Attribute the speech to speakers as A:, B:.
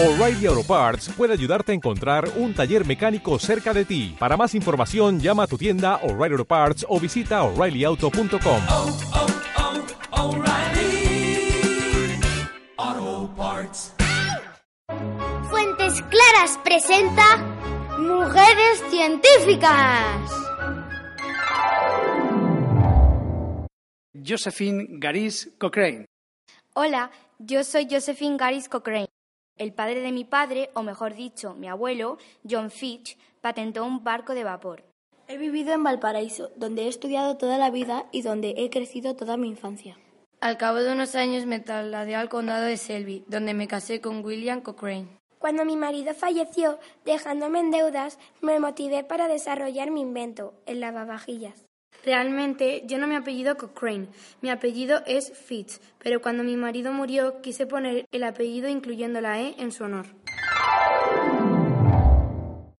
A: O'Reilly Auto Parts puede ayudarte a encontrar un taller mecánico cerca de ti. Para más información, llama a tu tienda O'Reilly Auto Parts o visita oreillyauto.com.
B: oh, oh, Parts.
C: Fuentes Claras presenta Mujeres Científicas.
D: Josephine Garis Cochrane.
E: Hola, yo soy Josephine Garis Cochrane. El padre de mi padre, o mejor dicho, mi abuelo, John Fitch, patentó un barco de vapor.
F: He vivido en Valparaíso, donde he estudiado toda la vida y donde he crecido toda mi infancia.
E: Al cabo de unos años me trasladé al condado de Selby, donde me casé con William Cochrane.
G: Cuando mi marido falleció, dejándome en deudas, me motivé para desarrollar mi invento, el lavavajillas.
E: Realmente yo no me apellido Cochrane, mi apellido es Fitz, pero cuando mi marido murió quise poner el apellido incluyendo la E en su honor.